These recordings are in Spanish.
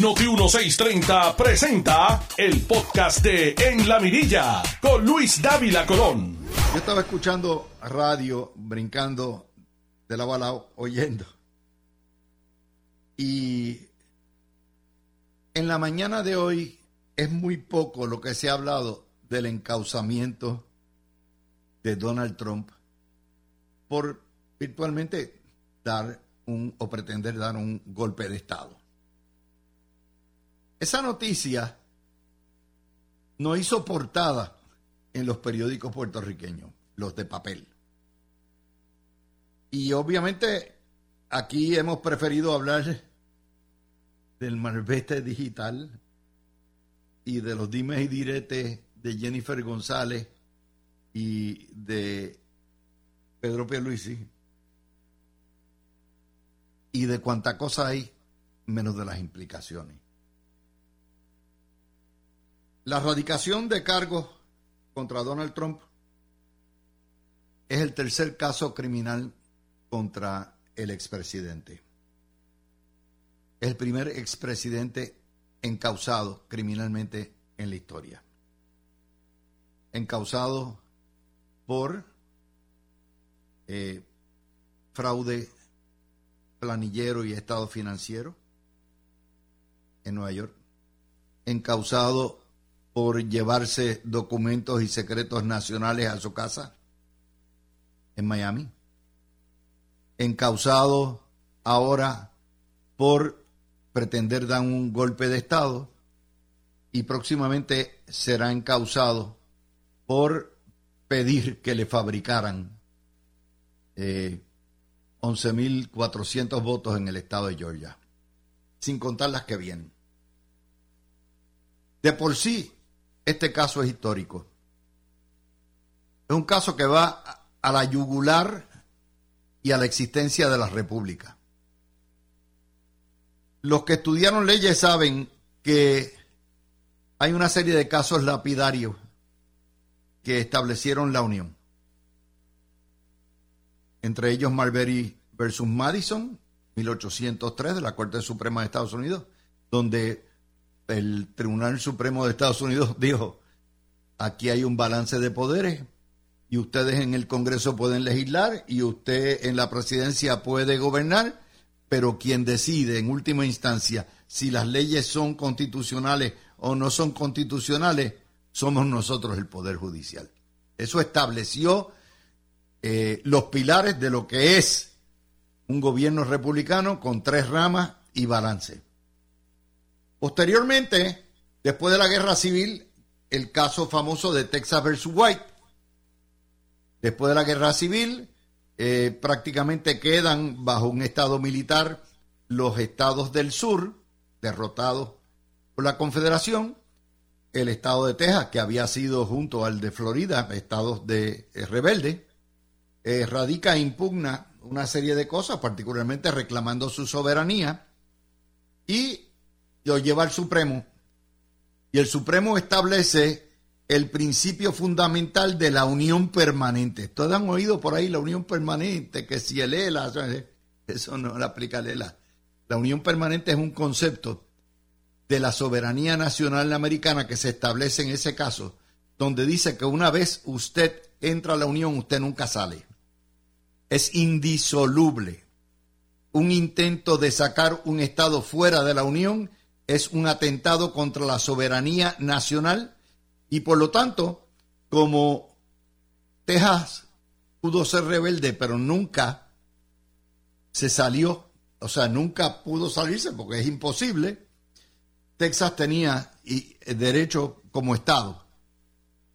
Noti 1630 presenta el podcast de En la Mirilla con Luis Dávila Colón. Yo estaba escuchando radio, brincando de la bala, oyendo. Y en la mañana de hoy es muy poco lo que se ha hablado del encauzamiento de Donald Trump por virtualmente dar un o pretender dar un golpe de Estado. Esa noticia no hizo portada en los periódicos puertorriqueños, los de papel. Y obviamente aquí hemos preferido hablar del malvete digital y de los dimes y diretes de Jennifer González y de Pedro Pierluisi y de cuánta cosa hay menos de las implicaciones. La erradicación de cargos contra Donald Trump es el tercer caso criminal contra el expresidente. Es el primer expresidente encausado criminalmente en la historia. Encausado por eh, fraude planillero y estado financiero en Nueva York. Encausado por llevarse documentos y secretos nacionales a su casa en Miami. Encausado ahora por pretender dar un golpe de Estado y próximamente será encausado por pedir que le fabricaran eh, 11.400 votos en el estado de Georgia, sin contar las que vienen. De por sí, este caso es histórico. Es un caso que va a la yugular y a la existencia de la República. Los que estudiaron leyes saben que hay una serie de casos lapidarios que establecieron la Unión. Entre ellos Marbury versus Madison, 1803 de la Corte Suprema de Estados Unidos, donde el Tribunal Supremo de Estados Unidos dijo, aquí hay un balance de poderes y ustedes en el Congreso pueden legislar y usted en la presidencia puede gobernar, pero quien decide en última instancia si las leyes son constitucionales o no son constitucionales, somos nosotros el Poder Judicial. Eso estableció eh, los pilares de lo que es un gobierno republicano con tres ramas y balance. Posteriormente, después de la guerra civil, el caso famoso de Texas versus White. Después de la guerra civil, eh, prácticamente quedan bajo un estado militar los estados del sur, derrotados por la Confederación, el estado de Texas, que había sido junto al de Florida, estados de eh, rebelde, eh, radica e impugna una serie de cosas, particularmente reclamando su soberanía, y lo lleva al Supremo. Y el Supremo establece el principio fundamental de la unión permanente. Todos han oído por ahí la unión permanente, que si el ELA, eso no lo aplica el ELA. La unión permanente es un concepto de la soberanía nacional americana que se establece en ese caso, donde dice que una vez usted entra a la unión, usted nunca sale. Es indisoluble. Un intento de sacar un Estado fuera de la unión es un atentado contra la soberanía nacional y por lo tanto, como Texas pudo ser rebelde, pero nunca se salió, o sea, nunca pudo salirse porque es imposible, Texas tenía derecho como Estado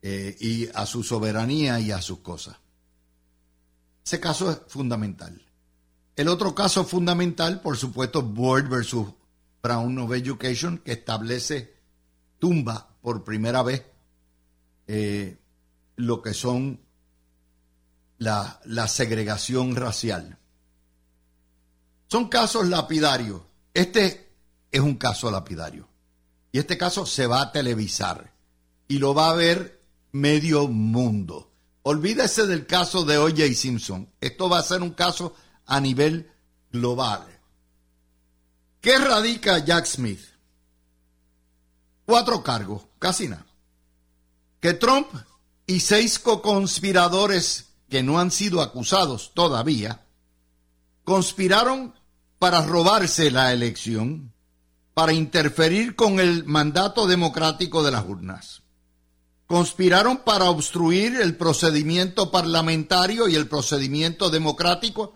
eh, y a su soberanía y a sus cosas. Ese caso es fundamental. El otro caso fundamental, por supuesto, Board versus Brown of Education, que establece, tumba por primera vez eh, lo que son la, la segregación racial. Son casos lapidarios. Este es un caso lapidario. Y este caso se va a televisar y lo va a ver medio mundo. Olvídese del caso de O.J. Simpson. Esto va a ser un caso a nivel global. ¿Qué radica Jack Smith? cuatro cargos, casi nada. Que Trump y seis co-conspiradores que no han sido acusados todavía, conspiraron para robarse la elección, para interferir con el mandato democrático de las urnas. Conspiraron para obstruir el procedimiento parlamentario y el procedimiento democrático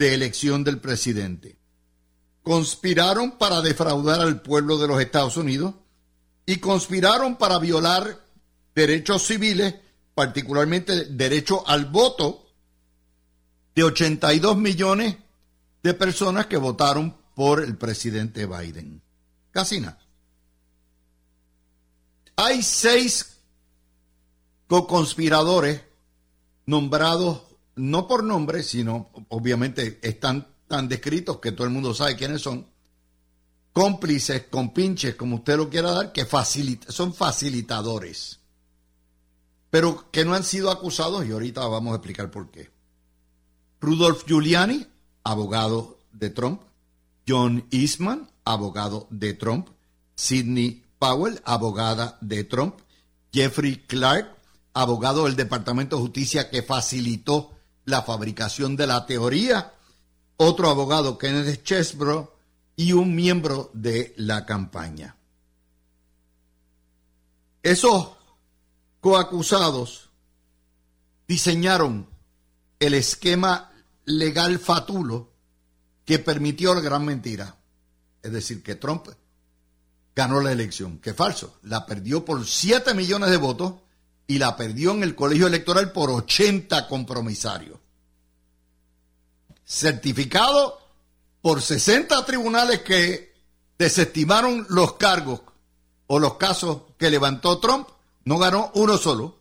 de elección del presidente. Conspiraron para defraudar al pueblo de los Estados Unidos y conspiraron para violar derechos civiles, particularmente derecho al voto de 82 millones de personas que votaron por el presidente Biden. Casi. Hay seis co-conspiradores nombrados no por nombre, sino obviamente están tan descritos que todo el mundo sabe quiénes son, cómplices, compinches, como usted lo quiera dar, que son facilitadores, pero que no han sido acusados y ahorita vamos a explicar por qué. Rudolf Giuliani, abogado de Trump, John Eastman, abogado de Trump, Sidney Powell, abogada de Trump, Jeffrey Clark, abogado del Departamento de Justicia que facilitó la fabricación de la teoría, otro abogado, Kenneth Chesbrough, y un miembro de la campaña. Esos coacusados diseñaron el esquema legal fatulo que permitió la gran mentira. Es decir, que Trump ganó la elección, que falso, la perdió por 7 millones de votos y la perdió en el colegio electoral por 80 compromisarios. Certificado por 60 tribunales que desestimaron los cargos o los casos que levantó Trump, no ganó uno solo,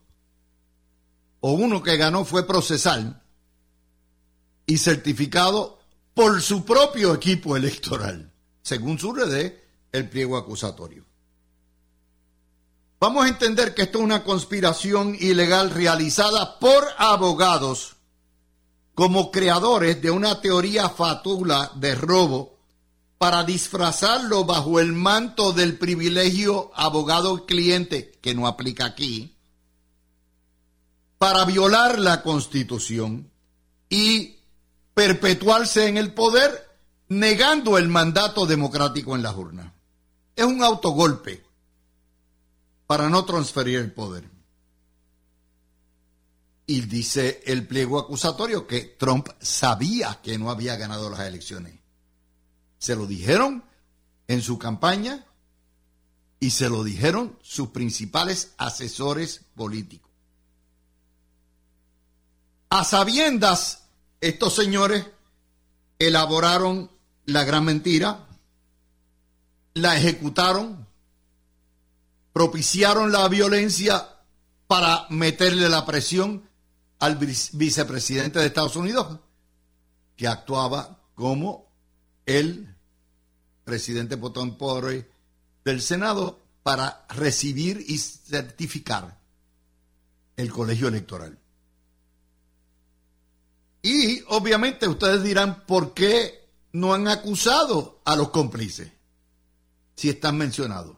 o uno que ganó fue procesal y certificado por su propio equipo electoral, según surge el pliego acusatorio. Vamos a entender que esto es una conspiración ilegal realizada por abogados como creadores de una teoría fatula de robo para disfrazarlo bajo el manto del privilegio abogado-cliente, que no aplica aquí, para violar la constitución y perpetuarse en el poder negando el mandato democrático en las urnas. Es un autogolpe para no transferir el poder. Y dice el pliego acusatorio que Trump sabía que no había ganado las elecciones. Se lo dijeron en su campaña y se lo dijeron sus principales asesores políticos. A sabiendas, estos señores elaboraron la gran mentira, la ejecutaron propiciaron la violencia para meterle la presión al vicepresidente de Estados Unidos, que actuaba como el presidente Potón del Senado para recibir y certificar el colegio electoral. Y obviamente ustedes dirán, ¿por qué no han acusado a los cómplices si están mencionados?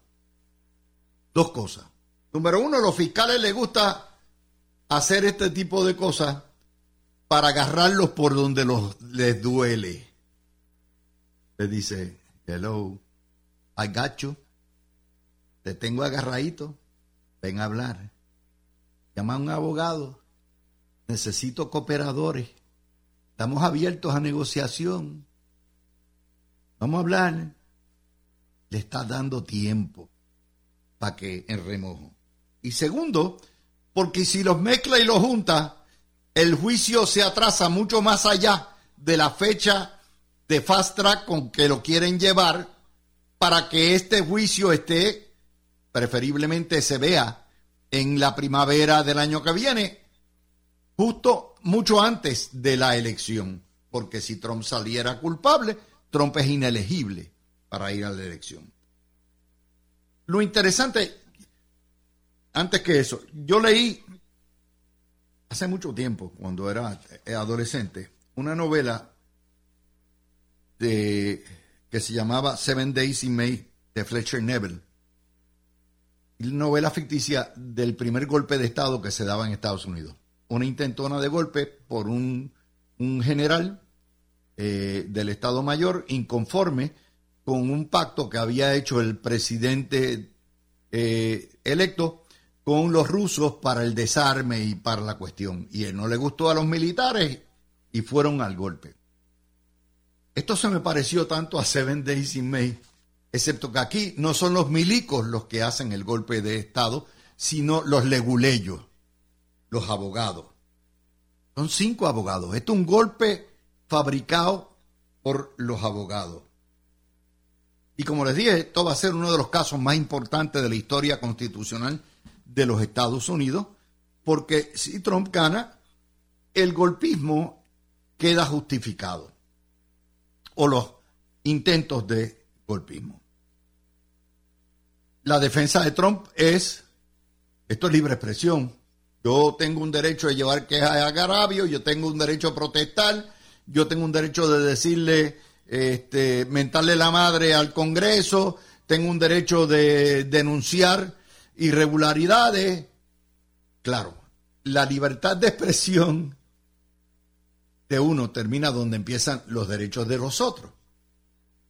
dos cosas. Número uno, los fiscales les gusta hacer este tipo de cosas para agarrarlos por donde los, les duele. Les dice, hello, I got you. Te tengo agarradito. Ven a hablar. Llama a un abogado. Necesito cooperadores. Estamos abiertos a negociación. Vamos a hablar. Le está dando tiempo para que en remojo. Y segundo, porque si los mezcla y los junta, el juicio se atrasa mucho más allá de la fecha de fast track con que lo quieren llevar para que este juicio esté, preferiblemente se vea en la primavera del año que viene, justo mucho antes de la elección, porque si Trump saliera culpable, Trump es inelegible para ir a la elección. Lo interesante, antes que eso, yo leí hace mucho tiempo, cuando era adolescente, una novela de, que se llamaba Seven Days in May de Fletcher Neville. novela ficticia del primer golpe de Estado que se daba en Estados Unidos. Una intentona de golpe por un, general eh, del Estado Mayor inconforme con un pacto que había hecho el presidente eh, electo con los rusos para el desarme y para la cuestión. Y él no le gustó a los militares y fueron al golpe. Esto se me pareció tanto a Seven Days in May, excepto que aquí no son los milicos los que hacen el golpe de Estado, sino los leguleyos, los abogados. Son cinco abogados. Esto es un golpe fabricado por los abogados. Y como les dije, esto va a ser uno de los casos más importantes de la historia constitucional de los Estados Unidos, porque si Trump gana, el golpismo queda justificado, o los intentos de golpismo. La defensa de Trump es, esto es libre expresión, yo tengo un derecho de llevar quejas a Garabio, yo tengo un derecho a protestar, yo tengo un derecho de decirle, este, mentarle la madre al Congreso, tengo un derecho de denunciar irregularidades. Claro, la libertad de expresión de uno termina donde empiezan los derechos de los otros.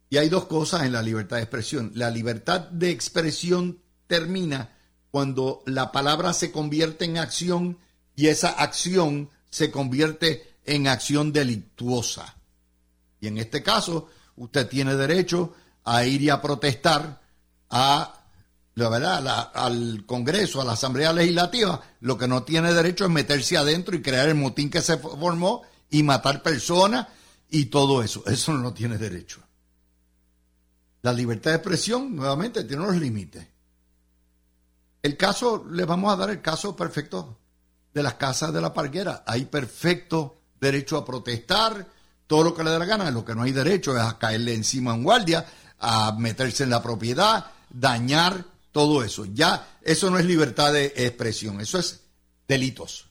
Y hay dos cosas en la libertad de expresión. La libertad de expresión termina cuando la palabra se convierte en acción y esa acción se convierte en acción delictuosa. Y en este caso, usted tiene derecho a ir y a protestar a la verdad, al Congreso, a la Asamblea Legislativa, lo que no tiene derecho es meterse adentro y crear el motín que se formó y matar personas y todo eso. Eso no tiene derecho. La libertad de expresión, nuevamente, tiene unos límites. El caso, le vamos a dar el caso perfecto de las casas de la parguera. Hay perfecto derecho a protestar, todo lo que le dé la gana. Lo que no hay derecho es a caerle encima un guardia, a meterse en la propiedad, dañar todo eso. Ya eso no es libertad de expresión, eso es delitos.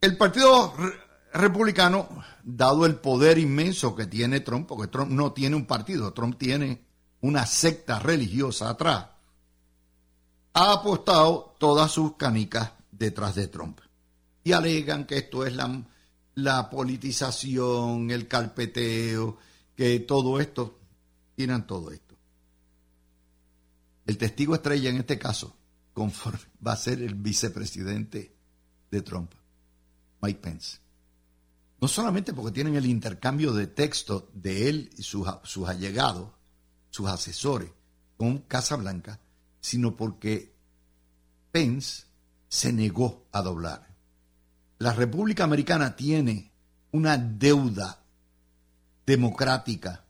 El Partido Republicano, dado el poder inmenso que tiene Trump, porque Trump no tiene un partido, Trump tiene una secta religiosa atrás, ha apostado todas sus canicas detrás de Trump. Y alegan que esto es la, la politización, el carpeteo, que todo esto, tienen todo esto. El testigo estrella en este caso conforme, va a ser el vicepresidente de Trump, Mike Pence. No solamente porque tienen el intercambio de texto de él y sus, allegados, sus asesores, con Casa Blanca, sino porque Pence se negó a doblar. La República Americana tiene una deuda democrática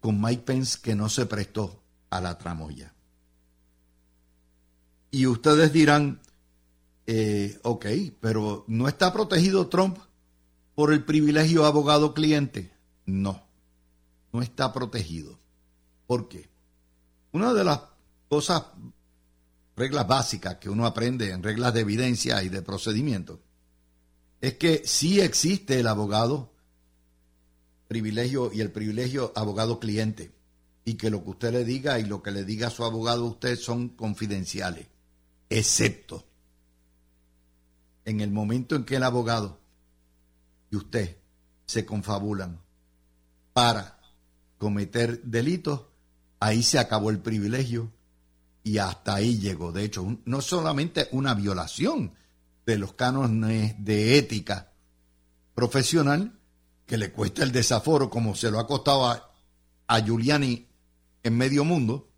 con Mike Pence que no se prestó a la tramoya. Y ustedes dirán, eh, ok, pero ¿no está protegido Trump por el privilegio abogado-cliente? No, no está protegido. ¿Por qué? Una de las cosas, reglas básicas que uno aprende en reglas de evidencia y de procedimiento, es que sí existe el abogado privilegio y el privilegio abogado-cliente y que lo que usted le diga y lo que le diga a su abogado a usted son confidenciales, excepto en el momento en que el abogado y usted se confabulan para cometer delitos, ahí se acabó el privilegio y hasta ahí llegó. De hecho, no solamente una violación de los cánones de ética profesional, que le cuesta el desaforo como se lo ha costado a, a Giuliani en medio mundo,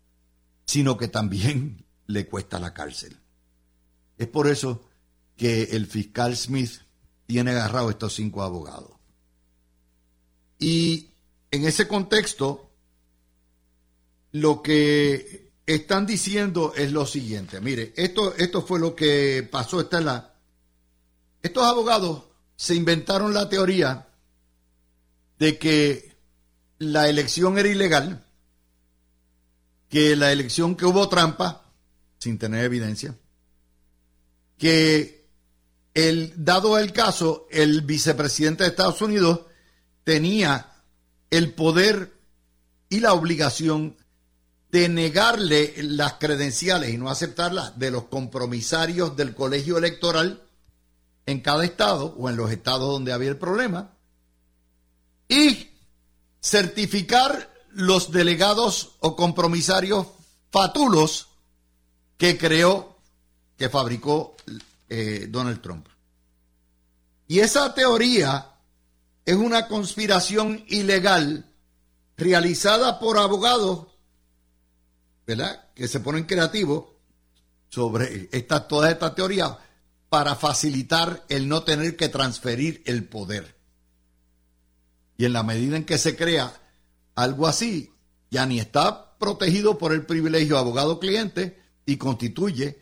sino que también le cuesta la cárcel. Es por eso que el fiscal Smith tiene agarrado estos cinco abogados. Y en ese contexto, lo que están diciendo es lo siguiente. Mire, esto, esto fue lo que pasó. Esta la, estos abogados se inventaron la teoría de que la elección era ilegal que la elección que hubo trampa, sin tener evidencia, que el, dado el caso, el vicepresidente de Estados Unidos tenía el poder y la obligación de negarle las credenciales y no aceptarlas de los compromisarios del colegio electoral en cada estado o en los estados donde había el problema y certificar los delegados o compromisarios fatulos que creó, que fabricó eh, Donald Trump. Y esa teoría es una conspiración ilegal realizada por abogados, ¿verdad? Que se ponen creativos sobre esta, toda esta teoría para facilitar el no tener que transferir el poder. Y en la medida en que se crea algo así, ya ni está protegido por el privilegio abogado-cliente y constituye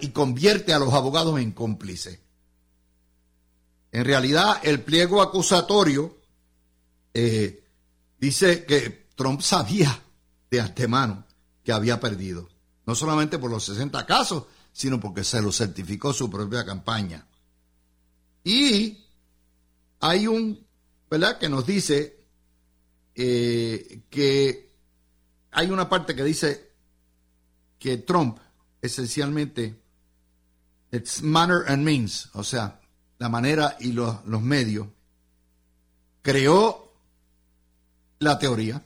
y convierte a los abogados en cómplices. En realidad, el pliego acusatorio eh, dice que Trump sabía de antemano que había perdido, no solamente por los 60 casos, sino porque se lo certificó su propia campaña. Y hay un, ¿verdad?, que nos dice eh, que hay una parte que dice que Trump, esencialmente, it's manner and means, o sea, la manera y los, los medios, creó la teoría,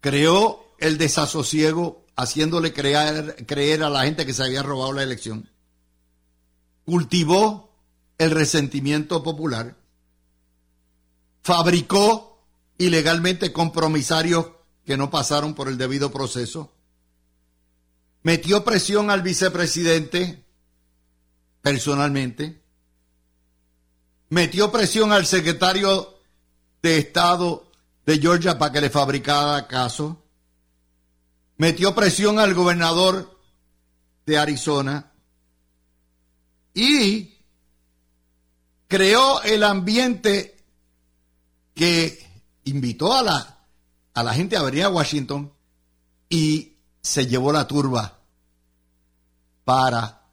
creó el desasosiego haciéndole creer, creer a la gente que se había robado la elección, cultivó el resentimiento popular, fabricó ilegalmente compromisarios que no pasaron por el debido proceso, metió presión al vicepresidente personalmente, metió presión al secretario de Estado de Georgia para que le fabricara caso, metió presión al gobernador de Arizona y creó el ambiente que invitó a la, a la gente a venir a Washington y se llevó la turba para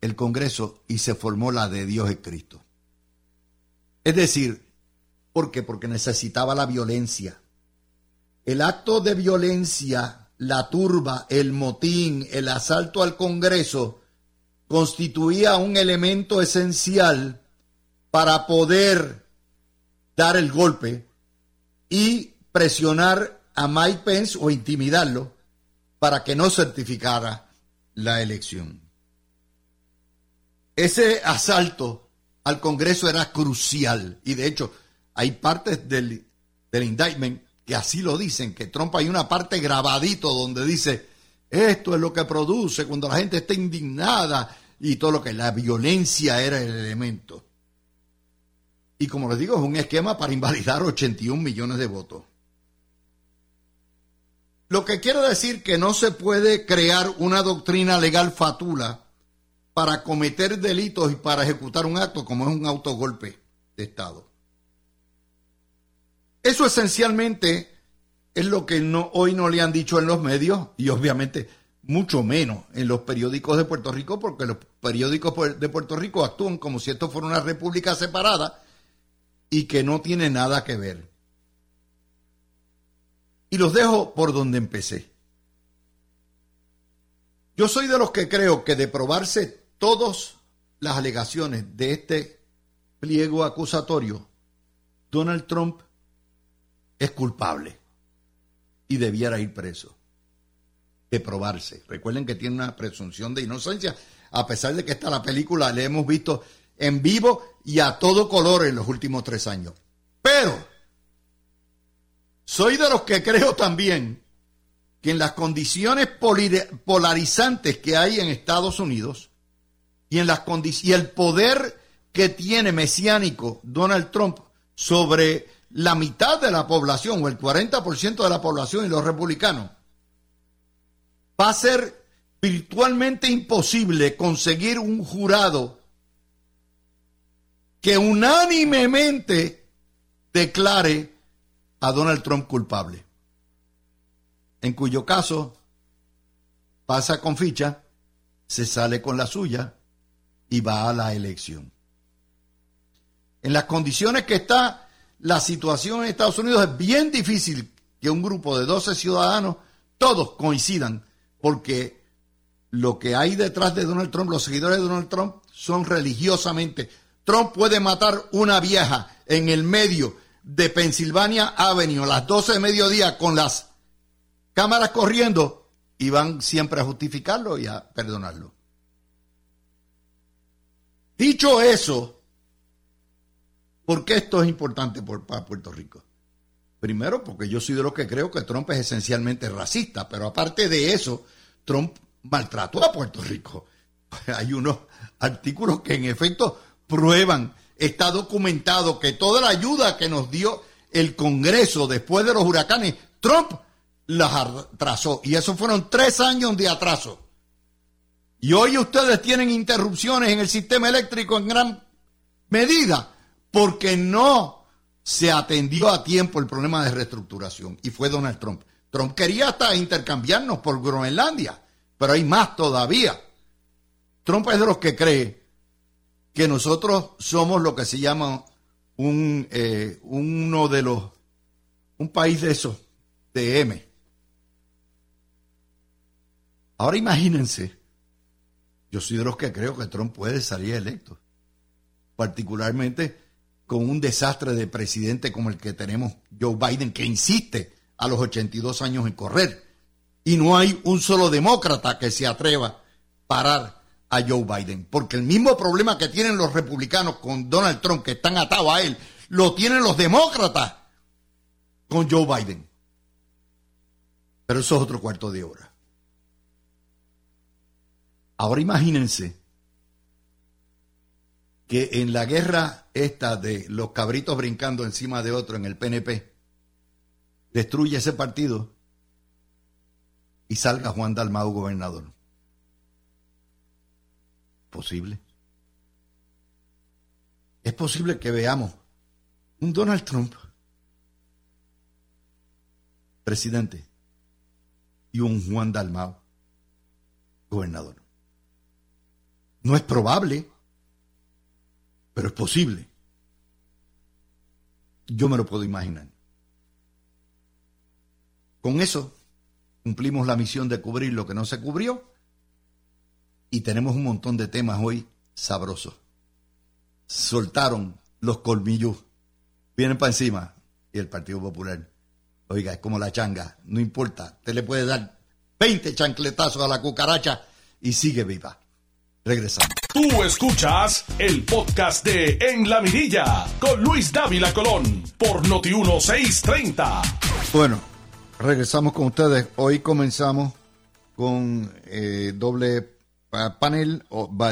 el Congreso y se formó la de Dios es Cristo. Es decir, ¿por qué? Porque necesitaba la violencia. El acto de violencia, la turba, el motín, el asalto al Congreso, constituía un elemento esencial para poder dar el golpe y presionar a Mike Pence o intimidarlo para que no certificara la elección. Ese asalto al Congreso era crucial y de hecho hay partes del, del indictment que así lo dicen, que Trump hay una parte grabadito donde dice, esto es lo que produce cuando la gente está indignada y todo lo que la violencia era el elemento. Y como les digo, es un esquema para invalidar 81 millones de votos. Lo que quiero decir que no se puede crear una doctrina legal fatula para cometer delitos y para ejecutar un acto como es un autogolpe de Estado. Eso esencialmente es lo que no, hoy no le han dicho en los medios y obviamente mucho menos en los periódicos de Puerto Rico, porque los periódicos de Puerto Rico actúan como si esto fuera una república separada y que no tiene nada que ver. Y los dejo por donde empecé. Yo soy de los que creo que de probarse todas las alegaciones de este pliego acusatorio, Donald Trump es culpable y debiera ir preso. De probarse. Recuerden que tiene una presunción de inocencia, a pesar de que esta la película la hemos visto en vivo y a todo color en los últimos tres años. Pero soy de los que creo también que en las condiciones polarizantes que hay en Estados Unidos, y, en las y el poder que tiene mesiánico Donald Trump sobre la mitad de la población o el 40% de la población y los republicanos, va a ser virtualmente imposible conseguir un jurado que unánimemente declare a Donald Trump culpable. En cuyo caso pasa con ficha, se sale con la suya y va a la elección. En las condiciones que está la situación en Estados Unidos es bien difícil que un grupo de 12 ciudadanos, todos coincidan, porque lo que hay detrás de Donald Trump, los seguidores de Donald Trump, son religiosamente. Trump puede matar una vieja en el medio de Pennsylvania Avenue a las 12 de mediodía con las cámaras corriendo y van siempre a justificarlo y a perdonarlo. Dicho eso, ¿por qué esto es importante para Puerto Rico? Primero, porque yo soy de los que creo que Trump es esencialmente racista, pero aparte de eso, Trump maltrató a Puerto Rico. Hay unos artículos que en efecto prueban, está documentado que toda la ayuda que nos dio el Congreso después de los huracanes, Trump las atrasó. Y eso fueron tres años de atraso. Y hoy ustedes tienen interrupciones en el sistema eléctrico en gran medida porque no se atendió a tiempo el problema de reestructuración. Y fue Donald Trump. Trump quería hasta intercambiarnos por Groenlandia, pero hay más todavía. Trump es de los que cree que nosotros somos lo que se llama un, eh, uno de los, un país de esos, de M. Ahora imagínense, yo soy de los que creo que Trump puede salir electo, particularmente con un desastre de presidente como el que tenemos Joe Biden, que insiste a los 82 años en correr. Y no hay un solo demócrata que se atreva a parar a Joe Biden, porque el mismo problema que tienen los republicanos con Donald Trump, que están atados a él, lo tienen los demócratas con Joe Biden. Pero eso es otro cuarto de hora. Ahora imagínense que en la guerra esta de los cabritos brincando encima de otro en el PNP, destruye ese partido y salga Juan Dalmau gobernador. ¿Posible? Es posible que veamos un Donald Trump presidente y un Juan Dalmau gobernador. No es probable, pero es posible. Yo me lo puedo imaginar. Con eso cumplimos la misión de cubrir lo que no se cubrió y tenemos un montón de temas hoy sabrosos. Soltaron los colmillos, vienen para encima y el Partido Popular, oiga, es como la changa, no importa, te le puede dar 20 chancletazos a la cucaracha y sigue viva. Regresamos. Tú escuchas el podcast de En la Mirilla con Luis Dávila Colón por Noti1630. Bueno, regresamos con ustedes. Hoy comenzamos con eh, doble panel.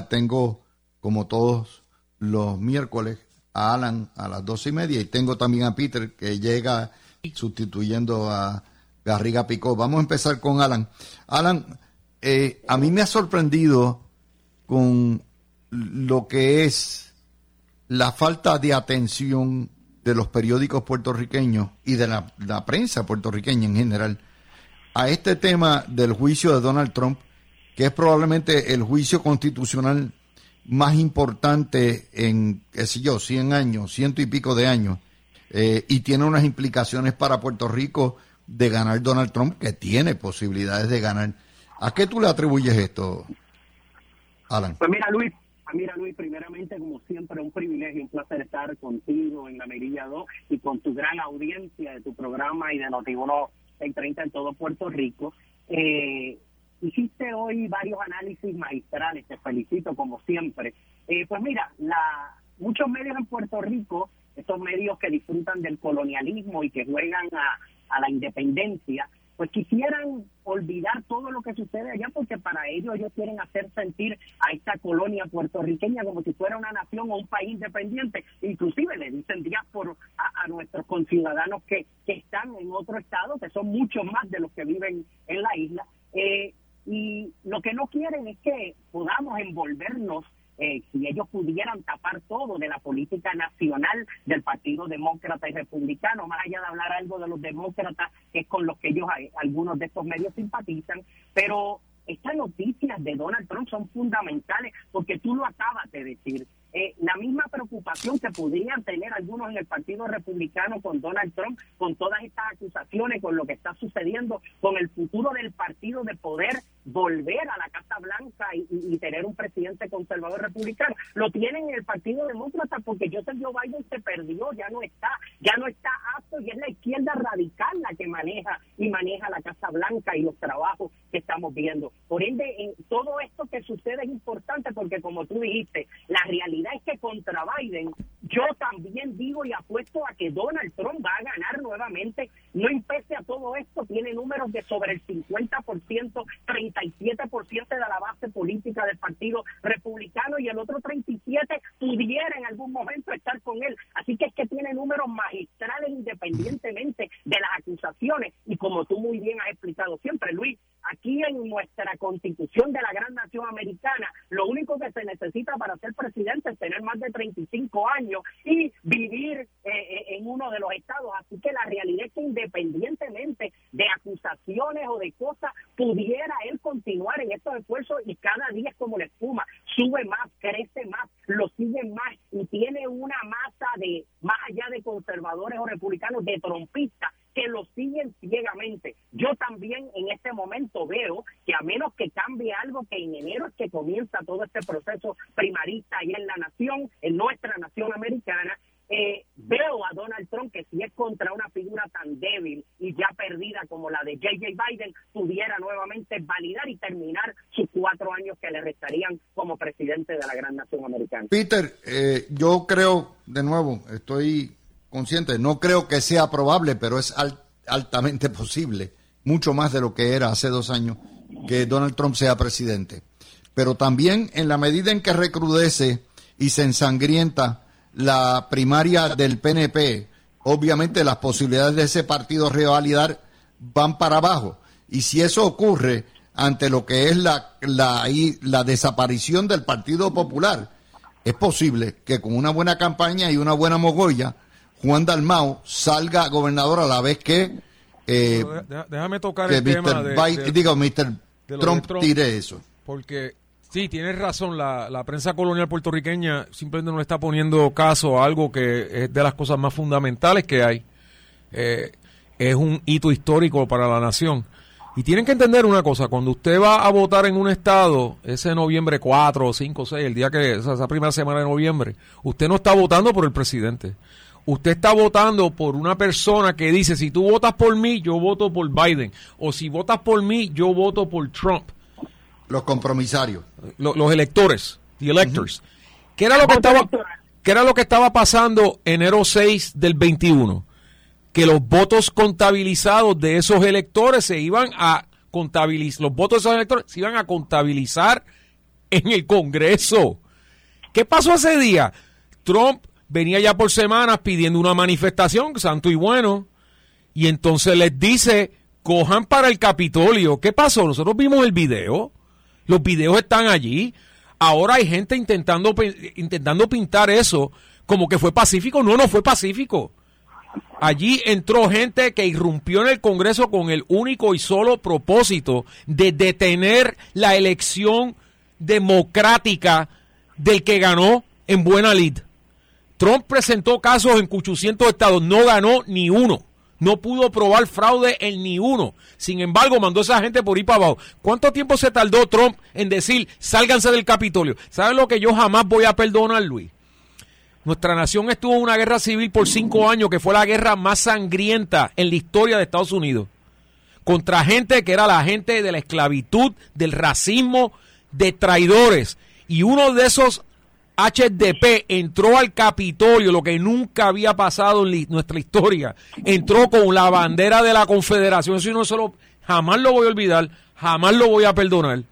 Tengo, como todos los miércoles, a Alan a las dos y media y tengo también a Peter que llega sustituyendo a Garriga Picó. Vamos a empezar con Alan. Alan, eh, a mí me ha sorprendido con lo que es la falta de atención de los periódicos puertorriqueños y de la, prensa puertorriqueña en general a este tema del juicio de Donald Trump, que es probablemente el juicio constitucional más importante en, qué sé yo, 100 años, ciento y pico de años, eh, y tiene unas implicaciones para Puerto Rico de ganar Donald Trump, que tiene posibilidades de ganar. ¿A qué tú le atribuyes esto, pues mira, Luis, mira, Luis, primeramente, como siempre, un privilegio, un placer estar contigo en la Merilla 2 y con tu gran audiencia de tu programa y de Noti1 en 30 en todo Puerto Rico. Eh, hiciste hoy varios análisis magistrales, te felicito como siempre. Eh, pues mira, la, muchos medios en Puerto Rico, estos medios que disfrutan del colonialismo y que juegan a la independencia, pues quisieran olvidar todo lo que sucede allá porque para ellos ellos quieren hacer sentir a esta colonia puertorriqueña como si fuera una nación o un país independiente. Inclusive le dicen días por a, nuestros conciudadanos que, que están en otro estado, que son muchos más de los que viven en la isla. Eh, y lo que no quieren es que podamos envolvernos eh, si ellos pudieran tapar todo de la política nacional del Partido Demócrata y Republicano, más allá de hablar algo de los demócratas, que es con los que ellos, eh, algunos de estos medios simpatizan, pero estas noticias de Donald Trump son fundamentales porque tú lo acabas de decir. Eh, la misma preocupación que podrían tener algunos en el Partido Republicano con Donald Trump, con todas estas acusaciones, con lo que está sucediendo, con el futuro del partido de poder volver a la Casa Blanca y, tener un presidente conservador republicano. Lo tienen en el Partido Demócrata porque Joseph Joe Biden se perdió, ya no está, ya no está apto y es la izquierda radical la que maneja y maneja la Casa Blanca y los trabajos que estamos viendo. Por ende, en todo esto que sucede es importante porque como tú dijiste, la realidad es que contra Biden yo también digo y apuesto a que Donald Trump va a ganar nuevamente. No impese a todo esto, tiene números de sobre el 50%, 37% de la base política del Partido Republicano y el otro 37 pudiera en algún momento estar con él. Así que es que tiene números magistrales independientemente de las acusaciones. Y como tú muy bien has explicado siempre, Luis, aquí en nuestra constitución de la gran nación americana, lo único que se necesita para ser presidente es tener más de 35 años y vivir eh, eh, en uno de los estados. Así que la realidad es que independientemente de acusaciones o de cosas, pudiera él continuar en estos esfuerzos y cada día es como la espuma, sube más, crece más, lo siguen más y tiene una masa de, más allá de conservadores o republicanos, de trompistas que lo siguen ciegamente. Yo también en este momento veo que a menos que cambie algo, que en enero es que comienza todo este proceso primarista ahí en la nación, en nuestra nación americana, eh, veo a Donald Trump que si es contra una figura tan débil y ya perdida como la de J.J. Biden, pudiera nuevamente validar y terminar sus cuatro años que le restarían como presidente de la gran nación americana. Peter, eh, yo creo, de nuevo, estoy consciente, no creo que sea probable, pero es altamente posible, mucho más de lo que era hace dos años, que Donald Trump sea presidente. Pero también en la medida en que recrudece y se ensangrienta la primaria del PNP, obviamente las posibilidades de ese partido revalidar van para abajo. Y si eso ocurre ante lo que es la, la, la desaparición del Partido Popular, es posible que con una buena campaña y una buena mogolla, Juan Dalmau salga gobernador a la vez que... Eh, déjame tocar el tema de, Mr. Trump, tire eso. Porque sí, tienes razón, la, la, prensa colonial puertorriqueña simplemente no está poniendo caso a algo que es de las cosas más fundamentales que hay. Eh, es un hito histórico para la nación. Y tienen que entender una cosa, cuando usted va a votar en un estado, ese noviembre 4, 5, 6, el día que, esa primera semana de noviembre, usted no está votando por el presidente usted está votando por una persona que dice, si tú votas por mí, yo voto por Biden. O si votas por mí, yo voto por Trump. Los compromisarios. los electores, the electors. ¿Qué, era lo que estaba, ¿Qué era lo que estaba pasando enero 6 del 21? Que los votos contabilizados de esos electores se iban a contabilizar, los votos de esos electores se iban a contabilizar en el Congreso. ¿Qué pasó ese día? Trump venía ya por semanas pidiendo una manifestación, santo y bueno, y entonces les dice, cojan para el Capitolio. ¿Qué pasó? Nosotros vimos el video, los videos están allí, ahora hay gente intentando, intentando pintar eso como que fue pacífico, no, no fue pacífico. Allí entró gente que irrumpió en el Congreso con el único y solo propósito de detener la elección democrática del que ganó en buena lid. Trump presentó casos en 800 estados, no ganó ni uno. No pudo probar fraude en ni uno. Sin embargo, mandó a esa gente por ir para abajo. ¿Cuánto tiempo se tardó Trump en decir, sálganse del Capitolio? ¿Sabes lo que yo jamás voy a perdonar, Luis? Nuestra nación estuvo en una guerra civil por cinco años, que fue la guerra más sangrienta en la historia de Estados Unidos. Contra gente que era la gente de la esclavitud, del racismo, de traidores. Y uno de esos HDP entró al Capitolio, lo que nunca había pasado en nuestra historia. Entró con la bandera de la Confederación. Eso no solo, jamás lo voy a olvidar, jamás lo voy a perdonar.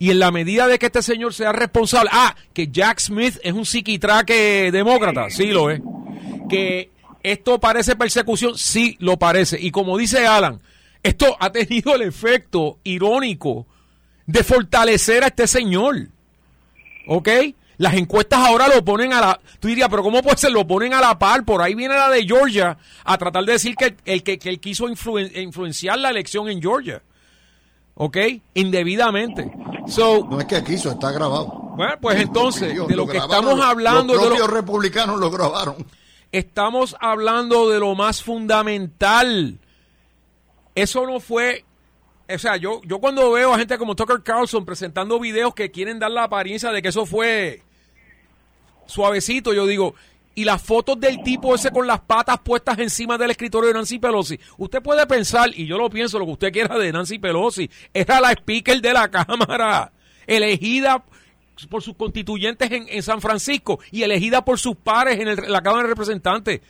Y en la medida de que este señor sea responsable, ah, que Jack Smith es un psiquitraque demócrata, sí lo es. Que esto parece persecución, sí lo parece. Y como dice Alan, esto ha tenido el efecto irónico de fortalecer a este señor. ¿Ok? Las encuestas ahora lo ponen a la... Tú dirías, pero ¿cómo puede ser? Lo ponen a la par. Por ahí viene la de Georgia a tratar de decir que el que, él quiso influenciar la elección en Georgia. ¿Ok? Indebidamente. So, no es que quiso, está grabado. Bueno, pues entonces, de lo, que estamos hablando... Los propios republicanos lo grabaron. Estamos hablando de lo más fundamental. Eso no fue... O sea, yo, yo cuando veo a gente como Tucker Carlson presentando videos que quieren dar la apariencia de que eso fue suavecito, yo digo, y las fotos del tipo ese con las patas puestas encima del escritorio de Nancy Pelosi. Usted puede pensar, y yo lo pienso lo que usted quiera de Nancy Pelosi, era la speaker de la Cámara, elegida por sus constituyentes en, San Francisco y elegida por sus pares en, la Cámara de Representantes.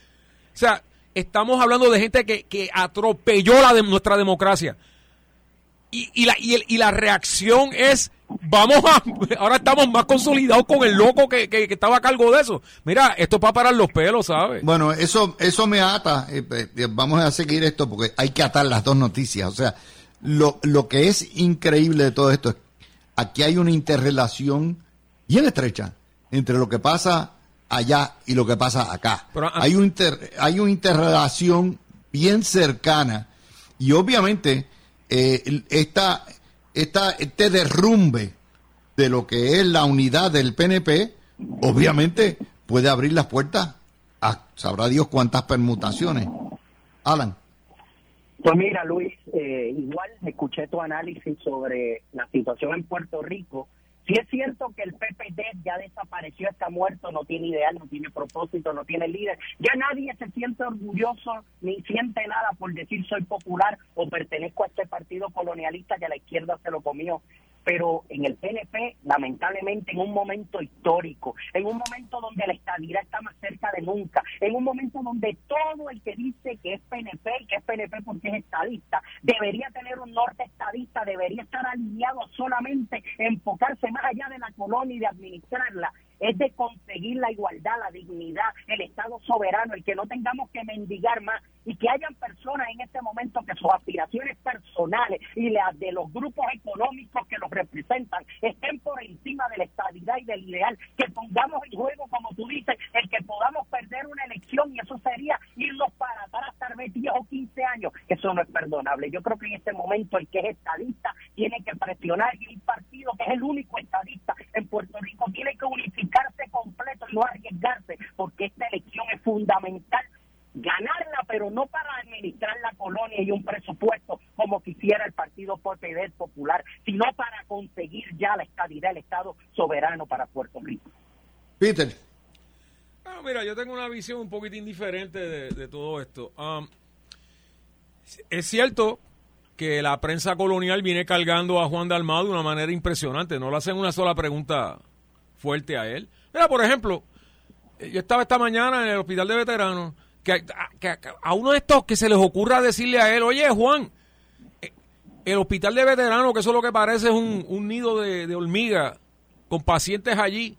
O sea, estamos hablando de gente que, que atropelló la nuestra democracia. Y, y, la, y la reacción es vamos a, ahora estamos más consolidados con el loco que, que, estaba a cargo de eso. Mira, esto es para parar los pelos, ¿sabes? Bueno, eso, eso me ata, eh, eh, vamos a seguir esto porque hay que atar las dos noticias. O sea, lo, lo que es increíble de todo esto es aquí hay una interrelación bien estrecha entre lo que pasa allá y lo que pasa acá. hay, un hay una interrelación bien cercana y obviamente eh, esta este derrumbe de lo que es la unidad del PNP, obviamente puede abrir las puertas a sabrá Dios cuántas permutaciones. Alan. Pues mira, Luis, eh, igual escuché tu análisis sobre la situación en Puerto Rico si es cierto que el PPD ya desapareció, está muerto, no tiene ideal, no tiene propósito, no tiene líder. Ya nadie se siente orgulloso ni siente nada por decir soy popular o pertenezco a este partido colonialista que la izquierda se lo comió pero en el PNP, lamentablemente, en un momento histórico, en un momento donde la estabilidad está más cerca de nunca, en un momento donde todo el que dice que es PNP que es PNP porque es estadista, debería tener un norte estadista, debería estar alineado solamente enfocarse más allá de la colonia y de administrarla es de conseguir la igualdad, la dignidad, el Estado soberano, el que no tengamos que mendigar más y que hayan personas en este momento que sus aspiraciones personales y las de los grupos económicos que los representan estén por encima de la estabilidad y del ideal, que pongamos en juego, como tú dices, el que podamos perder una elección y eso sería irnos para atrás hasta 10 o 15 años. Eso no es perdonable. Yo creo que en este momento el que es estadista tiene que presionar y un partido que es el único estadista en Puerto Rico tiene que unificarse completo y no arriesgarse porque esta elección es fundamental ganarla, pero no para administrar la colonia y un presupuesto como quisiera el Partido Popular, sino para conseguir ya la estabilidad del Estado soberano para Puerto Rico. Peter. Ah, mira, yo tengo una visión un poquito indiferente de, todo esto. Um, es cierto que la prensa colonial viene cargando a Juan Dalmado de una manera impresionante. No le hacen una sola pregunta fuerte a él. Mira, por ejemplo, yo estaba esta mañana en el hospital de veteranos que, a uno de estos que se les ocurra decirle a él, oye Juan, eh, el hospital de veteranos, que eso es lo que parece es un, nido de, hormiga con pacientes allí,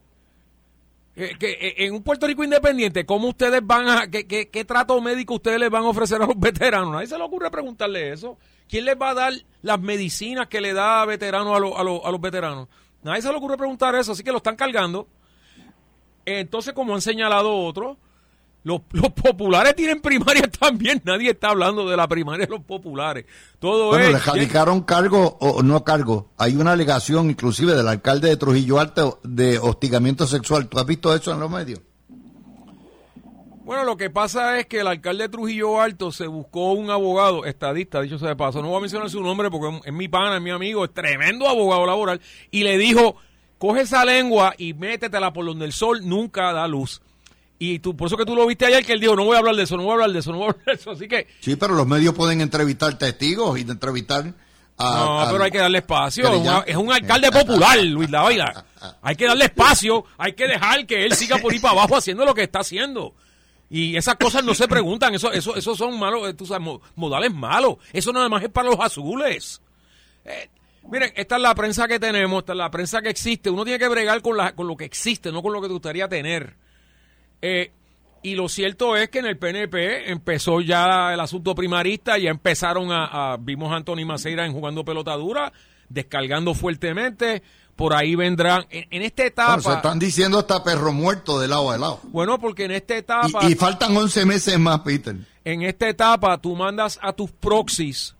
eh, que eh, en un Puerto Rico independiente, ¿cómo ustedes van a, qué, qué, trato médico ustedes les van a ofrecer a los veteranos? Nadie se le ocurre preguntarle eso. ¿Quién les va a dar las medicinas que le da a veteranos a, a, a los veteranos? Nadie se le ocurre preguntar eso, así que lo están cargando. Entonces, como han señalado otros, los, populares tienen primaria también. Nadie está hablando de la primaria de los populares. Todo bueno, le radicaron cargo o no cargo. Hay una alegación inclusive del alcalde de Trujillo Alto de hostigamiento sexual. ¿Tú has visto eso en los medios? Bueno, lo que pasa es que el alcalde de Trujillo Alto se buscó un abogado estadista, dicho sea de paso. No voy a mencionar su nombre porque es mi pana, es mi amigo, es tremendo abogado laboral. Y le dijo, coge esa lengua y métetela por donde el sol nunca da luz. Y tú, por eso que tú lo viste ayer, que él dijo, no voy a hablar de eso, no voy a hablar de eso, no voy a hablar de eso. Así que... Sí, pero los medios pueden entrevistar testigos y entrevistar a... No, pero hay que darle espacio. es un alcalde popular, Luis Lavaila. Hay que darle espacio, hay que dejar que él siga por ahí para abajo haciendo lo que está haciendo. Y esas cosas no se preguntan, eso, eso, eso son malos, eh, tú sabes, modales malos. Eso nada más es para los azules. Eh, miren, esta es la prensa que tenemos, esta es la prensa que existe. Uno tiene que bregar con, la, con lo que existe, no con lo que te gustaría tener. Eh, y lo cierto es que en el PNP empezó ya el asunto primarista, ya empezaron a, vimos a Anthony Maceira en jugando pelota dura, descargando fuertemente, por ahí vendrán, en, esta etapa... se están diciendo hasta perro muerto de lado a lado. Bueno, porque en esta etapa... Y, y faltan 11 meses más, Peter. En esta etapa tú mandas a tus proxies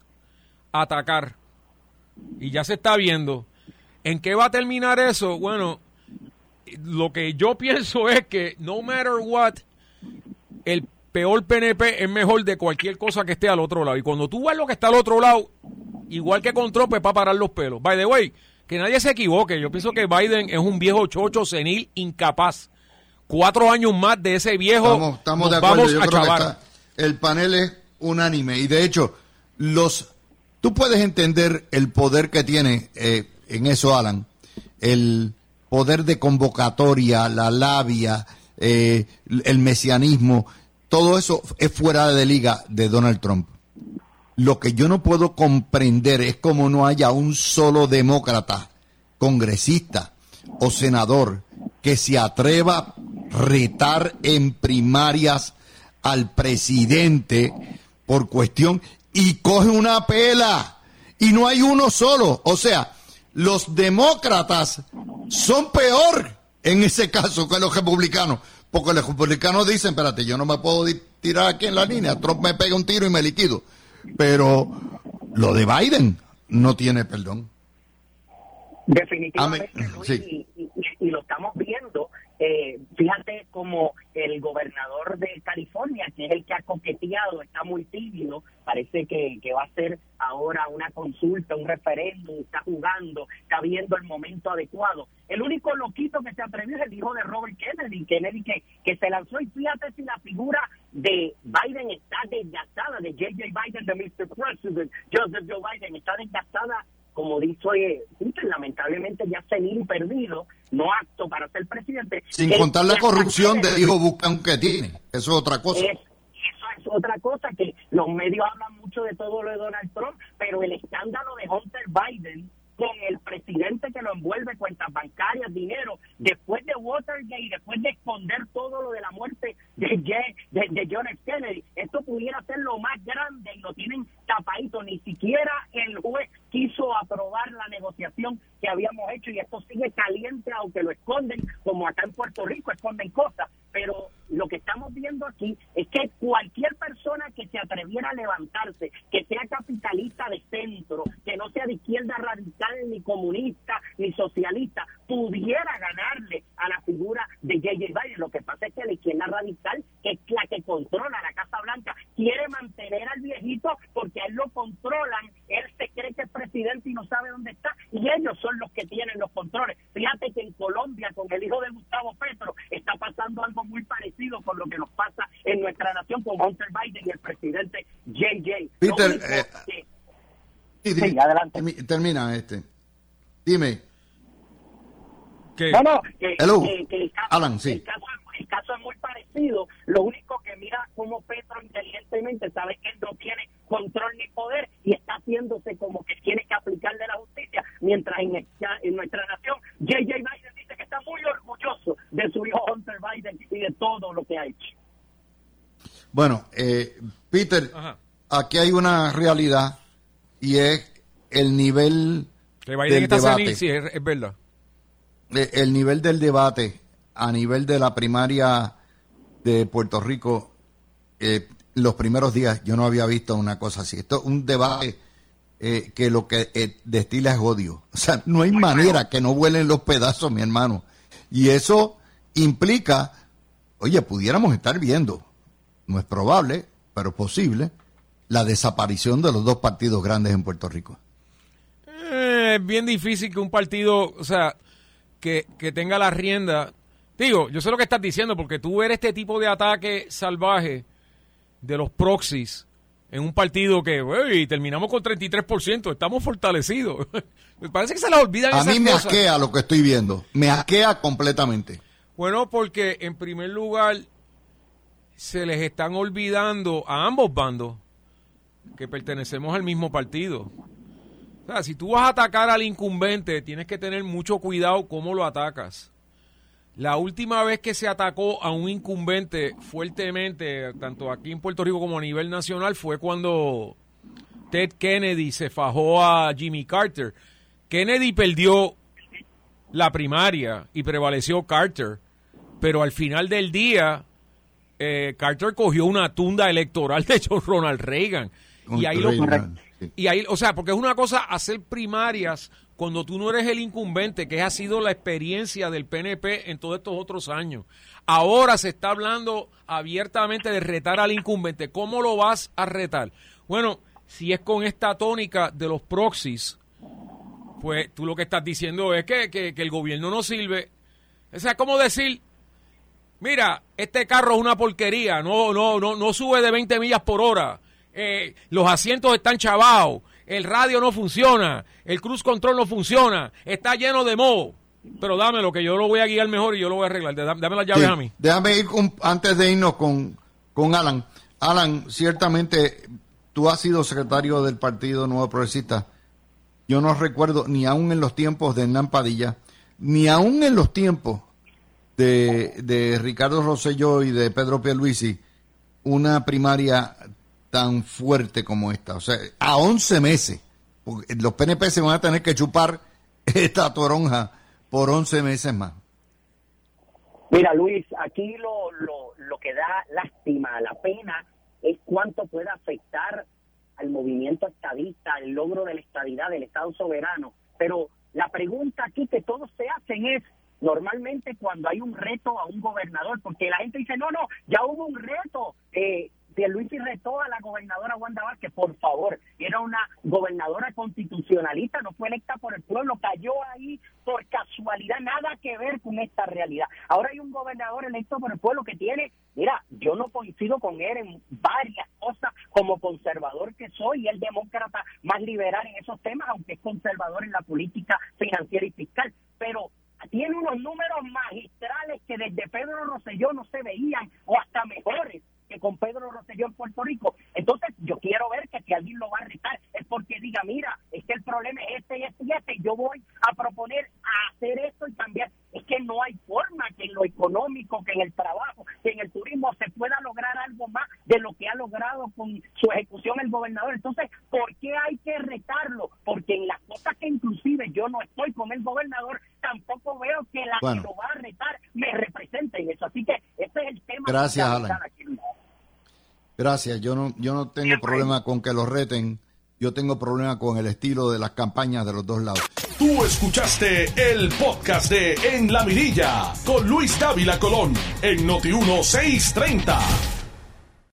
a atacar. Y ya se está viendo. ¿En qué va a terminar eso? Bueno, lo que yo pienso es que no matter what, el peor PNP es mejor de cualquier cosa que esté al otro lado. Y cuando tú ves lo que está al otro lado, igual que con Trump, es para parar los pelos. By the way, que nadie se equivoque. Yo pienso que Biden es un viejo chocho, senil, incapaz. Cuatro años más de ese viejo. Estamos, de acuerdo. Yo creo que el panel es unánime. Y de hecho, los tú puedes entender el poder que tiene eh, en eso, Alan. El poder de convocatoria, la labia, eh, el mesianismo, todo eso es fuera de liga de Donald Trump. Lo que yo no puedo comprender es cómo no haya un solo demócrata, congresista o senador que se atreva a retar en primarias al presidente por cuestión y coge una pela y no hay uno solo. O sea, los demócratas son peor en ese caso que los republicanos, porque los republicanos dicen, espérate, yo no me puedo tirar aquí en la línea, Trump me pega un tiro y me liquido. Pero lo de Biden no tiene perdón. Definitivamente, y, lo estamos. Eh, fíjate como el gobernador de California, que es el que ha coqueteado, está muy tímido, parece que, que va a ser ahora una consulta, un referéndum, está jugando, está viendo el momento adecuado. El único loquito que se atrevió es el hijo de Robert Kennedy, Kennedy que, que se lanzó y fíjate si la figura de Biden está desgastada, de J.J. Biden, de Mr. President, Joseph Joe Biden, está desgastada como dice Putin, lamentablemente ya senil perdido, no apto para ser presidente. Sin contar la corrupción del hijo Bucan que tiene, eso es otra cosa. eso es otra cosa, que los medios hablan mucho de todo lo de Donald Trump, pero el escándalo de Hunter Biden con el presidente que lo envuelve, cuentas bancarias, dinero, después de Watergate, después de esconder todo lo de la muerte de, de, de John F. Kennedy, esto pudiera ser lo más grande y lo tienen tapadito, ni siquiera el juez quiso aprobar la negociación que habíamos hecho y esto sigue caliente aunque lo esconden, como acá en Puerto Rico esconden cosas, lo que estamos viendo aquí es que cualquier persona que se atreviera a levantarse, que sea capitalista de centro, que no sea de izquierda radical ni comunista ni socialista, pudiera ganarle a la figura de J.J. Biden. Lo que pasa es que la izquierda radical, que es la que controla la Casa Blanca, quiere mantener al viejito porque a él lo controlan, él se cree que es presidente y no sabe dónde está, y ellos son los que tienen los controles. Fíjate que en Colombia, con el hijo de Gustavo con lo que nos pasa en nuestra nación con Hunter Biden y el presidente J.J. Peter, eh, sí, adelante. Termina este. Dime. No, no, que, el, caso, sí. el, caso, es muy parecido. Lo único que mira como Petro inteligentemente sabe que él no tiene control ni poder y está haciéndose como que tiene que aplicarle la justicia, mientras en, en nuestra nación J.J. Biden dice que está muy orgulloso de su hijo Hunter Biden y de todo lo que ha hecho. Bueno, eh, Peter, aquí hay una realidad y es el nivel que Biden está debate. sí, es verdad el nivel del debate a nivel de la primaria de Puerto Rico, eh, los primeros días yo no había visto una cosa así. Esto es un debate eh, que lo que eh, destila es odio. O sea, no hay manera que no vuelen los pedazos, mi hermano. Y eso implica, oye, pudiéramos estar viendo, no es probable, pero es posible, la desaparición de los dos partidos grandes en Puerto Rico. es bien difícil que un partido, o sea, que, tenga la rienda. Digo, yo sé lo que estás diciendo, porque tú ver este tipo de ataque salvaje de los proxies en un partido que, wey, terminamos con 33%, estamos fortalecidos. me parece que se la olvidan A mí me asquea lo que estoy viendo, me asquea completamente. Bueno, porque en primer lugar se les están olvidando a ambos bandos que pertenecemos al mismo partido. O sea, si tú vas a atacar al incumbente, tienes que tener mucho cuidado cómo lo atacas. La última vez que se atacó a un incumbente fuertemente, tanto aquí en Puerto Rico como a nivel nacional, fue cuando Ted Kennedy se fajó a Jimmy Carter. Kennedy perdió la primaria y prevaleció Carter, pero al final del día eh, Carter cogió una tunda electoral de hecho Ronald Reagan. y ahí lo, y ahí, o sea, porque es una cosa hacer primarias cuando tú no eres el incumbente, que ha sido la experiencia del PNP en todos estos otros años. Ahora se está hablando abiertamente de retar al incumbente. ¿Cómo lo vas a retar? Bueno, si es con esta tónica de los proxies, pues tú lo que estás diciendo es que, que, el gobierno no sirve. O sea, ¿cómo decir? Mira, este carro es una porquería, no, no, no, no sube de 20 millas por hora, eh, los asientos están chavados, el radio no funciona, el cruise control no funciona, está lleno de moho. Pero dámelo, que yo lo voy a guiar mejor y yo lo voy a arreglar. Dame las llaves a mí. Déjame ir antes de irnos con, con Alan. Alan, ciertamente tú has sido secretario del Partido Nuevo Progresista. Yo no recuerdo ni aún en los tiempos de Hernán Padilla, ni aún en los tiempos de, de Ricardo Rosselló y de Pedro Pierluisi, una primaria tan fuerte como esta. O sea, a 11 meses. Los PNP se van a tener que chupar esta toronja por 11 meses más. Mira, Luis, aquí lo, lo, lo que da lástima, la pena, es cuánto puede afectar al movimiento estadista, el logro de la estadidad del Estado soberano. Pero la pregunta aquí que todos se hacen es, normalmente cuando hay un reto a un gobernador, porque la gente dice, no, no, ya hubo un reto, eh, Pierluisi retó a la gobernadora Wanda Vázquez, por favor, era una gobernadora constitucionalista, no fue electa por el pueblo, cayó ahí por casualidad, nada que ver con esta realidad. Ahora hay un gobernador electo por el pueblo que tiene, mira, yo no coincido con él en varias cosas como conservador que soy, el demócrata más liberal en esos temas, aunque es conservador en la política financiera y fiscal, pero tiene unos números magistrales que desde Pedro Rosselló no se veían, o hasta mejores con Pedro Rosselló en Puerto Rico. Entonces, yo quiero ver que si alguien lo va a retar es porque diga, mira, es que el problema es este y este y este, yo voy a proponer a hacer esto y cambiar. Es que no hay forma que en lo económico, que en el trabajo, que en el pueda lograr algo más de lo que ha logrado con su ejecución el gobernador. Entonces, ¿por qué hay que retarlo? Porque en las cosas que inclusive yo no estoy con el gobernador, tampoco veo que la que lo va a retar me represente en eso. Así que ese es el tema. Gracias, Alan. Gracias. Yo no, yo no tengo problema con que lo reten. Yo tengo problema con el estilo de las campañas de los dos lados. Tú escuchaste el podcast de En la Mirilla con Luis Dávila Colón en Noti 1630.